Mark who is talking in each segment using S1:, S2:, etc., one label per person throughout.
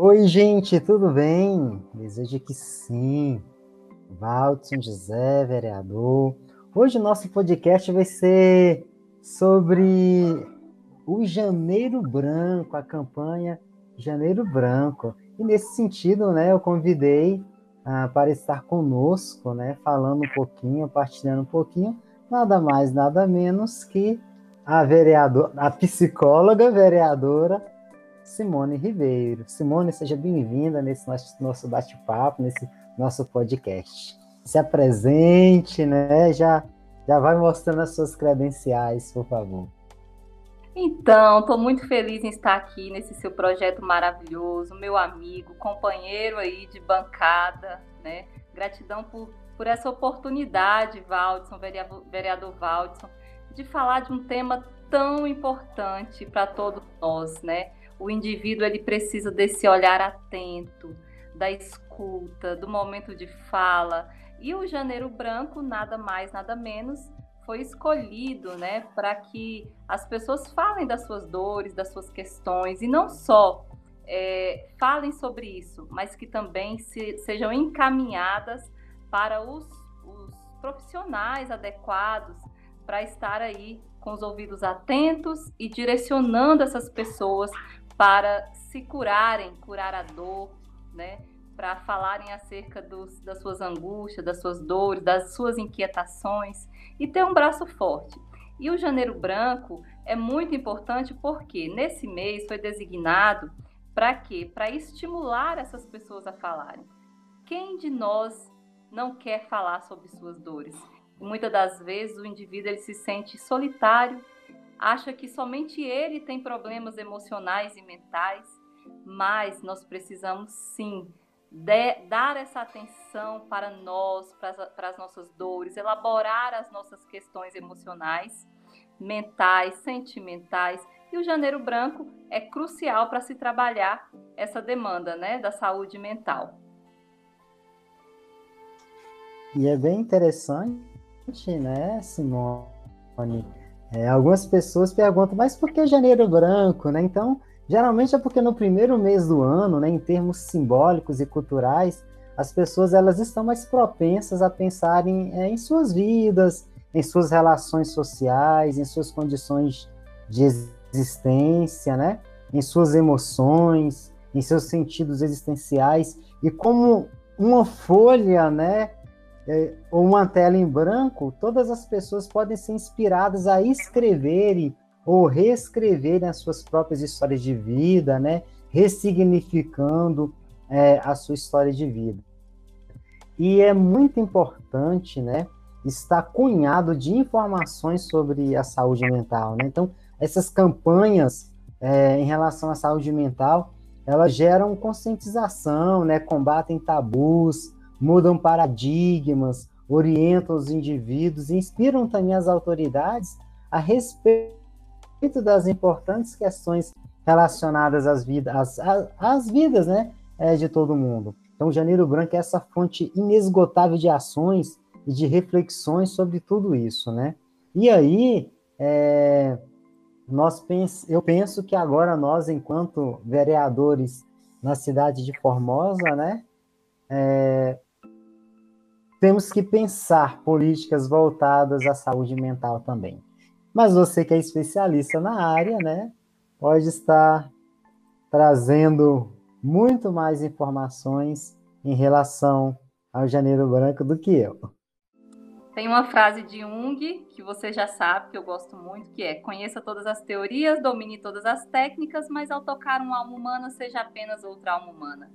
S1: Oi, gente, tudo bem? Desejo que sim. Valdson José, vereador. Hoje o nosso podcast vai ser sobre o Janeiro Branco, a campanha Janeiro Branco. E nesse sentido, né, eu convidei ah, para estar conosco, né, falando um pouquinho, partilhando um pouquinho, nada mais, nada menos que a vereadora, a psicóloga vereadora Simone Ribeiro. Simone, seja bem-vinda nesse nosso bate-papo, nesse nosso podcast. Se apresente, né? Já, já vai mostrando as suas credenciais, por favor.
S2: Então, estou muito feliz em estar aqui nesse seu projeto maravilhoso, meu amigo, companheiro aí de bancada, né? Gratidão por, por essa oportunidade, Valdson, vereador, vereador Valdson, de falar de um tema tão importante para todos nós, né? O indivíduo ele precisa desse olhar atento, da escuta, do momento de fala. E o Janeiro Branco, nada mais, nada menos, foi escolhido né, para que as pessoas falem das suas dores, das suas questões, e não só é, falem sobre isso, mas que também se, sejam encaminhadas para os, os profissionais adequados para estar aí com os ouvidos atentos e direcionando essas pessoas para se curarem, curar a dor, né? Para falarem acerca dos, das suas angústias, das suas dores, das suas inquietações e ter um braço forte. E o Janeiro Branco é muito importante porque nesse mês foi designado para quê? Para estimular essas pessoas a falarem. Quem de nós não quer falar sobre suas dores? muitas das vezes o indivíduo ele se sente solitário, acha que somente ele tem problemas emocionais e mentais, mas nós precisamos sim de, dar essa atenção para nós, para as, para as nossas dores, elaborar as nossas questões emocionais, mentais, sentimentais. E o Janeiro Branco é crucial para se trabalhar essa demanda né, da saúde mental.
S1: E é bem interessante, né, Simone? É, algumas pessoas perguntam, mas por que janeiro branco, né? Então, geralmente é porque no primeiro mês do ano, né, em termos simbólicos e culturais, as pessoas elas estão mais propensas a pensarem é, em suas vidas, em suas relações sociais, em suas condições de existência, né? Em suas emoções, em seus sentidos existenciais e como uma folha, né, é, ou uma tela em branco, todas as pessoas podem ser inspiradas a escreverem ou reescreverem as suas próprias histórias de vida, né? ressignificando é, a sua história de vida. E é muito importante né, estar cunhado de informações sobre a saúde mental. Né? Então, essas campanhas é, em relação à saúde mental, elas geram conscientização, né, combatem tabus, mudam paradigmas, orientam os indivíduos, inspiram também as autoridades a respeito das importantes questões relacionadas às vidas, às, às vidas, né, é, de todo mundo. Então, Janeiro Branco é essa fonte inesgotável de ações e de reflexões sobre tudo isso, né? E aí, é, nós pens eu penso que agora nós, enquanto vereadores na cidade de Formosa, né, é, temos que pensar políticas voltadas à saúde mental também. Mas você que é especialista na área, né, pode estar trazendo muito mais informações em relação ao Janeiro Branco do que eu.
S2: Tem uma frase de Jung que você já sabe, que eu gosto muito, que é: conheça todas as teorias, domine todas as técnicas, mas ao tocar uma alma humana, seja apenas outra alma humana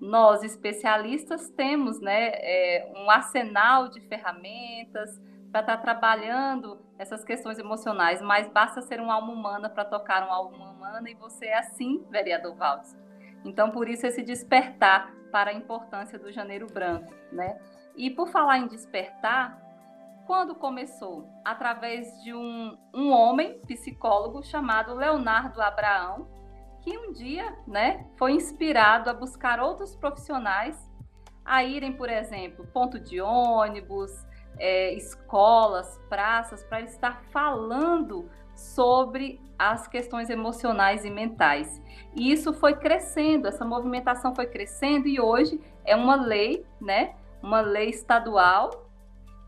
S2: nós especialistas temos né, é, um arsenal de ferramentas para estar tá trabalhando essas questões emocionais, mas basta ser uma alma humana para tocar uma alma humana e você é assim, vereador Valdes. Então, por isso, esse despertar para a importância do Janeiro Branco. Né? E por falar em despertar, quando começou? Através de um, um homem psicólogo chamado Leonardo Abraão, que um dia né, foi inspirado a buscar outros profissionais a irem, por exemplo, ponto de ônibus, é, escolas, praças, para estar falando sobre as questões emocionais e mentais. E isso foi crescendo, essa movimentação foi crescendo e hoje é uma lei, né? Uma lei estadual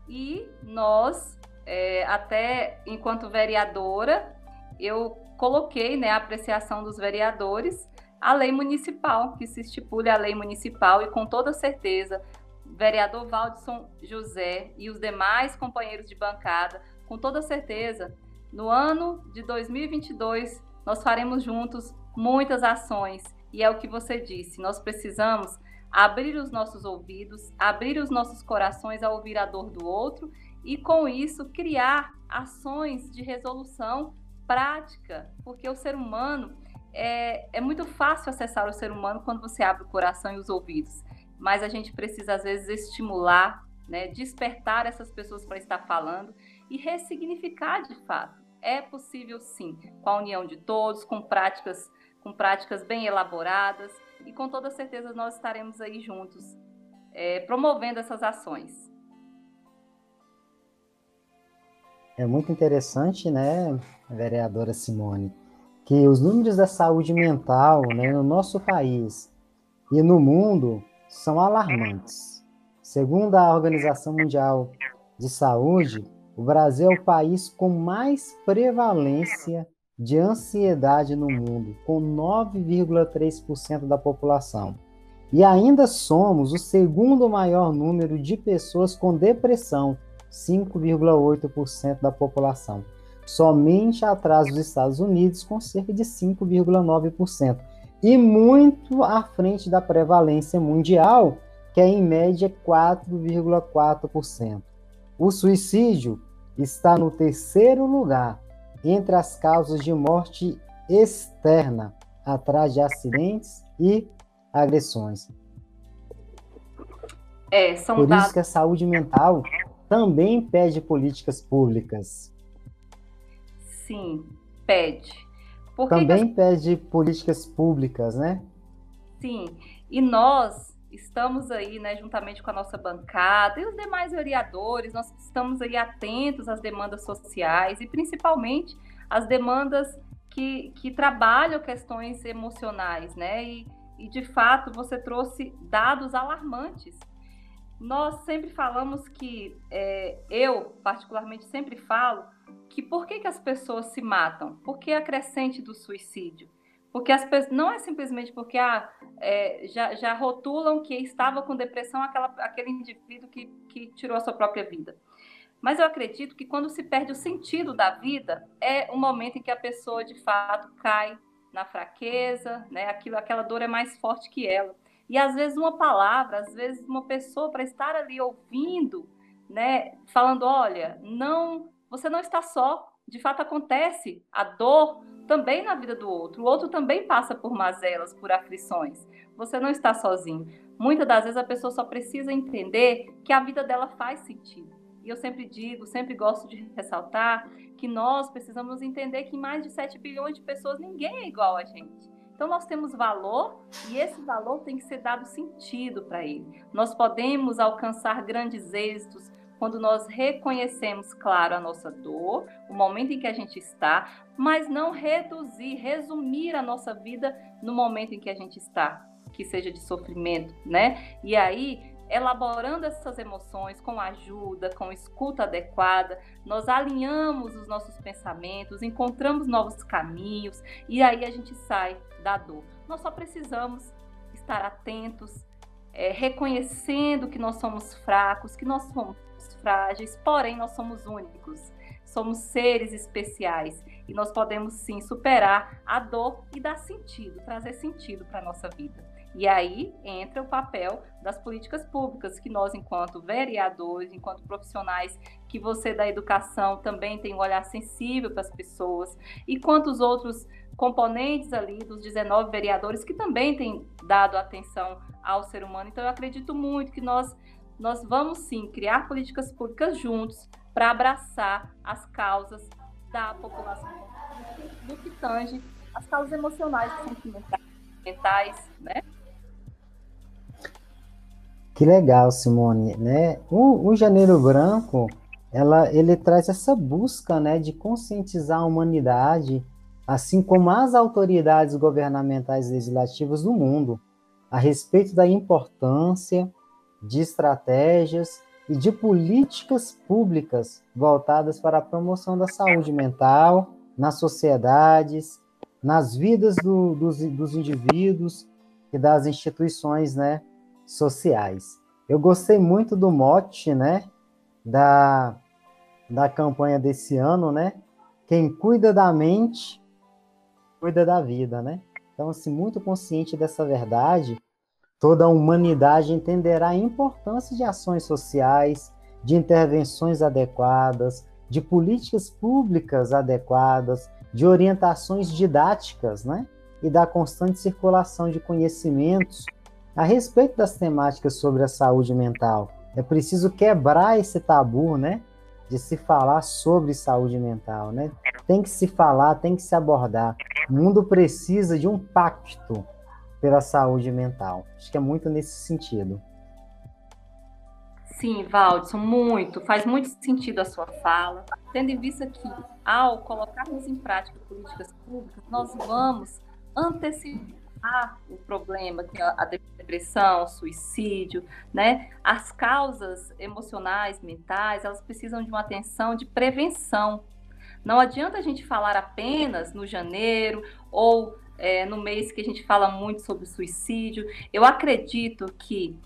S2: e nós, é, até enquanto vereadora, eu coloquei né, a apreciação dos vereadores a lei municipal, que se estipule a lei municipal e com toda certeza vereador Valdson José e os demais companheiros de bancada, com toda certeza, no ano de 2022 nós faremos juntos muitas ações. E é o que você disse, nós precisamos abrir os nossos ouvidos, abrir os nossos corações a ouvir a dor do outro e com isso criar ações de resolução prática, porque o ser humano é, é muito fácil acessar o ser humano quando você abre o coração e os ouvidos, mas a gente precisa, às vezes, estimular, né, despertar essas pessoas para estar falando e ressignificar de fato. É possível sim, com a união de todos, com práticas, com práticas bem elaboradas, e com toda certeza nós estaremos aí juntos, é, promovendo essas ações.
S1: É muito interessante, né, vereadora Simone, que os números da saúde mental né, no nosso país e no mundo são alarmantes. Segundo a Organização Mundial de Saúde, o Brasil é o país com mais prevalência de ansiedade no mundo, com 9,3% da população. E ainda somos o segundo maior número de pessoas com depressão, 5,8% da população somente atrás dos Estados Unidos, com cerca de 5,9%, e muito à frente da prevalência mundial, que é em média 4,4%. O suicídio está no terceiro lugar entre as causas de morte externa, atrás de acidentes e agressões.
S2: É, são
S1: Por dados... isso que a saúde mental também pede políticas públicas.
S2: Sim, pede.
S1: Por Também que... pede políticas públicas, né?
S2: Sim, e nós estamos aí, né, juntamente com a nossa bancada e os demais vereadores, nós estamos aí atentos às demandas sociais e principalmente às demandas que, que trabalham questões emocionais, né? E, e de fato você trouxe dados alarmantes. Nós sempre falamos que, é, eu particularmente sempre falo, que por que, que as pessoas se matam? Por que a crescente do suicídio? Porque as pessoas, não é simplesmente porque ah, é, já, já rotulam que estava com depressão aquela, aquele indivíduo que, que tirou a sua própria vida. Mas eu acredito que quando se perde o sentido da vida, é o momento em que a pessoa de fato cai na fraqueza, né? Aquilo, aquela dor é mais forte que ela. E às vezes uma palavra, às vezes uma pessoa para estar ali ouvindo, né, falando, olha, não você não está só. De fato, acontece a dor também na vida do outro. O outro também passa por mazelas, por aflições. Você não está sozinho. Muitas das vezes a pessoa só precisa entender que a vida dela faz sentido. E eu sempre digo, sempre gosto de ressaltar que nós precisamos entender que mais de 7 bilhões de pessoas ninguém é igual a gente. Então nós temos valor e esse valor tem que ser dado sentido para ele. Nós podemos alcançar grandes êxitos, quando nós reconhecemos, claro, a nossa dor, o momento em que a gente está, mas não reduzir, resumir a nossa vida no momento em que a gente está, que seja de sofrimento, né? E aí, elaborando essas emoções com ajuda, com escuta adequada, nós alinhamos os nossos pensamentos, encontramos novos caminhos e aí a gente sai da dor. Nós só precisamos estar atentos, é, reconhecendo que nós somos fracos, que nós somos frágeis, porém nós somos únicos. Somos seres especiais e nós podemos sim superar a dor e dar sentido, trazer sentido para a nossa vida. E aí entra o papel das políticas públicas, que nós, enquanto vereadores, enquanto profissionais, que você da educação também tem um olhar sensível para as pessoas, e quantos outros componentes ali dos 19 vereadores que também têm dado atenção ao ser humano. Então, eu acredito muito que nós nós vamos sim criar políticas públicas juntos para abraçar as causas da população no que tange as causas emocionais e sentimentais, né?
S1: Que legal, Simone, né? O, o Janeiro Branco ela, ele traz essa busca né, de conscientizar a humanidade, assim como as autoridades governamentais legislativas do mundo, a respeito da importância de estratégias e de políticas públicas voltadas para a promoção da saúde mental nas sociedades, nas vidas do, dos, dos indivíduos e das instituições né, sociais. Eu gostei muito do mote né, da, da campanha desse ano, né? Quem cuida da mente, cuida da vida, né? Então, assim, muito consciente dessa verdade, Toda a humanidade entenderá a importância de ações sociais, de intervenções adequadas, de políticas públicas adequadas, de orientações didáticas, né? E da constante circulação de conhecimentos a respeito das temáticas sobre a saúde mental. É preciso quebrar esse tabu, né? De se falar sobre saúde mental, né? Tem que se falar, tem que se abordar. O mundo precisa de um pacto pela saúde mental. Acho que é muito nesse sentido.
S2: Sim, Valdson, muito. Faz muito sentido a sua fala. Tendo em vista que, ao colocarmos em prática políticas públicas, nós vamos antecipar o problema, que é a depressão, o suicídio, né? As causas emocionais, mentais, elas precisam de uma atenção de prevenção. Não adianta a gente falar apenas no janeiro ou é, no mês que a gente fala muito sobre suicídio. Eu acredito que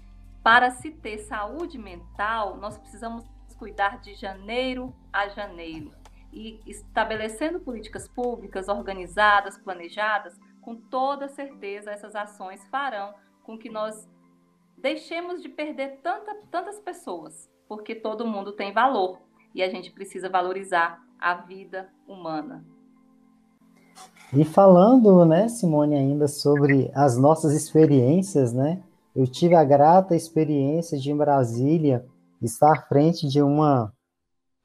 S2: para se ter saúde mental, nós precisamos cuidar de janeiro a janeiro e estabelecendo políticas públicas organizadas, planejadas, com toda certeza essas ações farão com que nós deixemos de perder tanta, tantas pessoas, porque todo mundo tem valor e a gente precisa valorizar a vida humana.
S1: E falando, né, Simone, ainda sobre as nossas experiências, né? Eu tive a grata experiência de em Brasília estar à frente de uma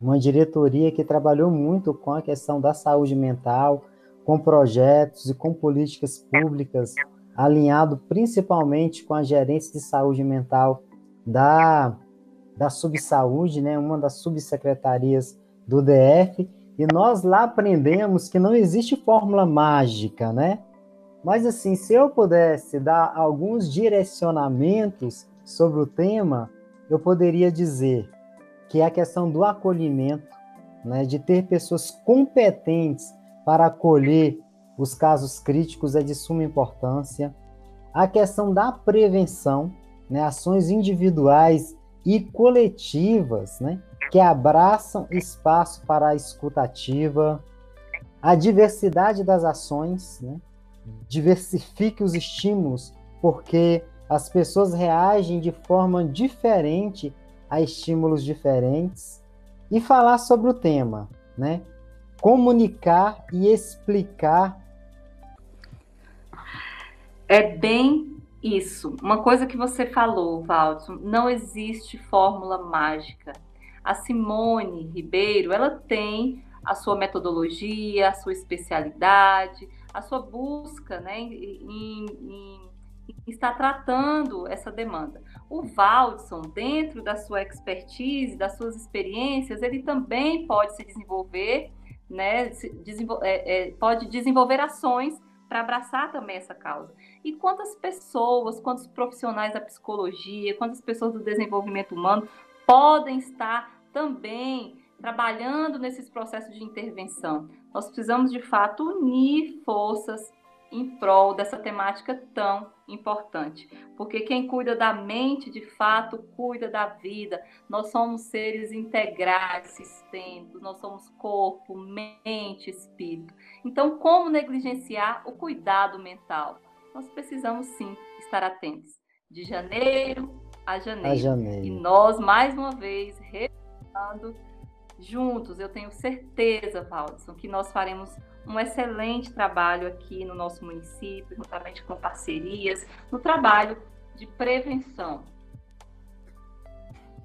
S1: uma diretoria que trabalhou muito com a questão da saúde mental, com projetos e com políticas públicas, alinhado principalmente com a gerência de saúde mental da, da Subsaúde, né, uma das subsecretarias do DF, e nós lá aprendemos que não existe fórmula mágica, né? Mas assim, se eu pudesse dar alguns direcionamentos sobre o tema, eu poderia dizer que é a questão do acolhimento, né, de ter pessoas competentes para acolher os casos críticos é de suma importância. A questão da prevenção, né, ações individuais e coletivas, né, que abraçam espaço para a escutativa, a diversidade das ações, né? diversifique os estímulos, porque as pessoas reagem de forma diferente a estímulos diferentes, e falar sobre o tema, né? Comunicar e explicar.
S2: É bem isso. Uma coisa que você falou, Valdo, não existe fórmula mágica. A Simone Ribeiro, ela tem a sua metodologia, a sua especialidade, a sua busca né, em, em, em estar tratando essa demanda. O Valdson, dentro da sua expertise, das suas experiências, ele também pode se desenvolver, né, se desenvol é, é, pode desenvolver ações para abraçar também essa causa. E quantas pessoas, quantos profissionais da psicologia, quantas pessoas do desenvolvimento humano podem estar também trabalhando nesses processos de intervenção. Nós precisamos, de fato, unir forças em prol dessa temática tão importante. Porque quem cuida da mente, de fato, cuida da vida. Nós somos seres integrais, sistêmicos, nós somos corpo, mente, espírito. Então, como negligenciar o cuidado mental? Nós precisamos sim estar atentos. De janeiro a janeiro. A janeiro. E nós, mais uma vez, juntos, eu tenho certeza, Valdson, que nós faremos um excelente trabalho aqui no nosso município, juntamente com parcerias, no trabalho de prevenção.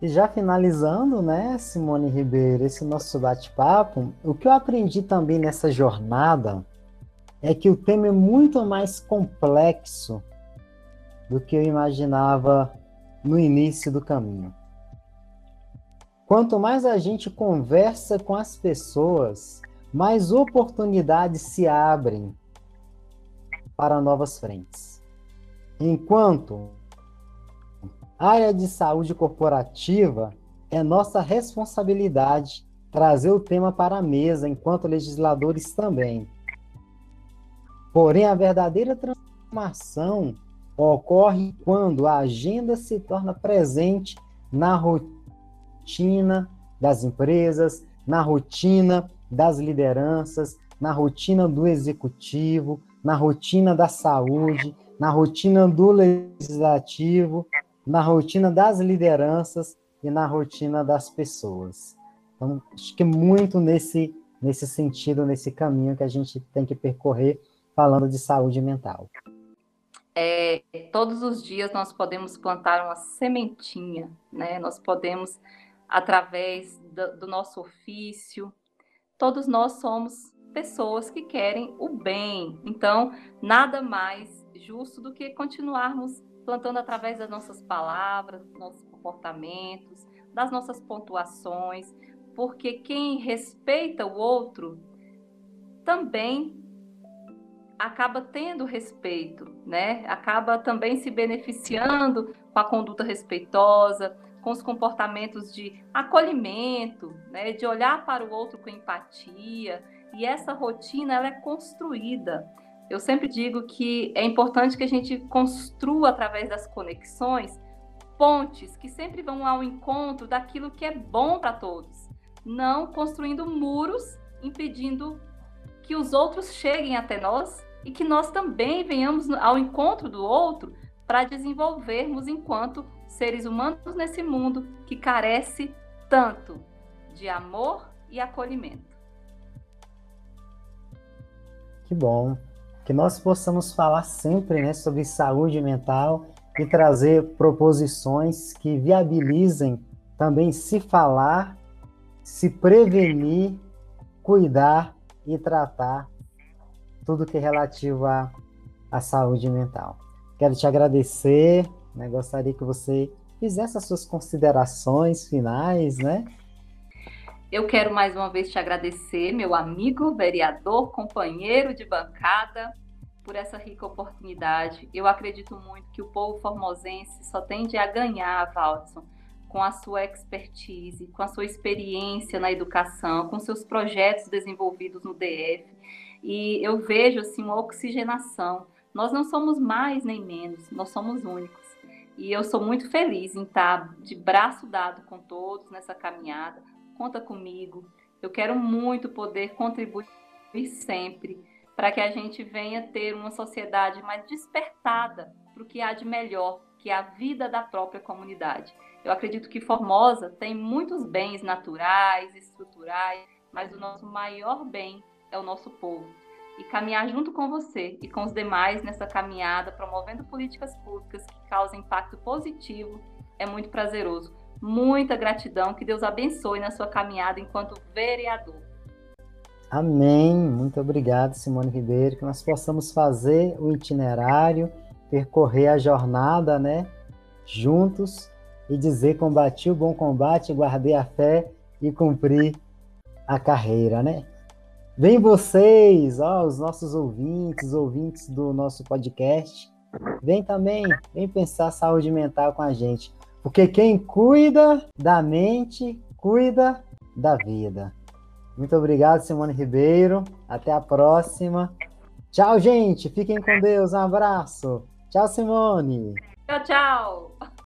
S1: E já finalizando, né, Simone Ribeiro, esse nosso bate-papo, o que eu aprendi também nessa jornada é que o tema é muito mais complexo do que eu imaginava no início do caminho. Quanto mais a gente conversa com as pessoas, mais oportunidades se abrem para novas frentes. Enquanto área de saúde corporativa é nossa responsabilidade trazer o tema para a mesa, enquanto legisladores também. Porém, a verdadeira transformação ocorre quando a agenda se torna presente na rotina das empresas, na rotina das lideranças, na rotina do executivo, na rotina da saúde, na rotina do legislativo, na rotina das lideranças e na rotina das pessoas. Então, acho que muito nesse, nesse sentido, nesse caminho que a gente tem que percorrer falando de saúde mental.
S2: É, todos os dias nós podemos plantar uma sementinha, né? Nós podemos, através do, do nosso ofício, todos nós somos pessoas que querem o bem. Então, nada mais justo do que continuarmos plantando através das nossas palavras, dos nossos comportamentos, das nossas pontuações, porque quem respeita o outro também acaba tendo respeito, né? Acaba também se beneficiando com a conduta respeitosa, com os comportamentos de acolhimento, né? De olhar para o outro com empatia. E essa rotina ela é construída. Eu sempre digo que é importante que a gente construa através das conexões pontes que sempre vão ao encontro daquilo que é bom para todos, não construindo muros impedindo que os outros cheguem até nós e que nós também venhamos ao encontro do outro para desenvolvermos enquanto seres humanos nesse mundo que carece tanto de amor e acolhimento.
S1: Que bom que nós possamos falar sempre né, sobre saúde mental e trazer proposições que viabilizem também se falar, se prevenir, cuidar e tratar tudo que é relativo à, à saúde mental. Quero te agradecer, né? gostaria que você fizesse as suas considerações finais, né?
S2: Eu quero mais uma vez te agradecer, meu amigo, vereador, companheiro de bancada, por essa rica oportunidade. Eu acredito muito que o povo formosense só tende a ganhar, Valdson, com a sua expertise, com a sua experiência na educação, com seus projetos desenvolvidos no DF e eu vejo assim uma oxigenação. Nós não somos mais nem menos, nós somos únicos. E eu sou muito feliz em estar de braço dado com todos nessa caminhada. Conta comigo. Eu quero muito poder contribuir sempre para que a gente venha ter uma sociedade mais despertada para o que há de melhor, que é a vida da própria comunidade. Eu acredito que Formosa tem muitos bens naturais, estruturais, mas o nosso maior bem é o nosso povo. E caminhar junto com você e com os demais nessa caminhada, promovendo políticas públicas que causem impacto positivo, é muito prazeroso. Muita gratidão, que Deus abençoe na sua caminhada enquanto vereador.
S1: Amém. Muito obrigado, Simone Ribeiro, que nós possamos fazer o itinerário, percorrer a jornada, né, juntos e dizer combati o bom combate, guardei a fé e cumpri a carreira, né? Vem vocês, ó, os nossos ouvintes, ouvintes do nosso podcast. Vem também, vem pensar saúde mental com a gente. Porque quem cuida da mente, cuida da vida. Muito obrigado, Simone Ribeiro. Até a próxima. Tchau, gente. Fiquem com Deus. Um abraço. Tchau, Simone.
S2: Tchau, tchau.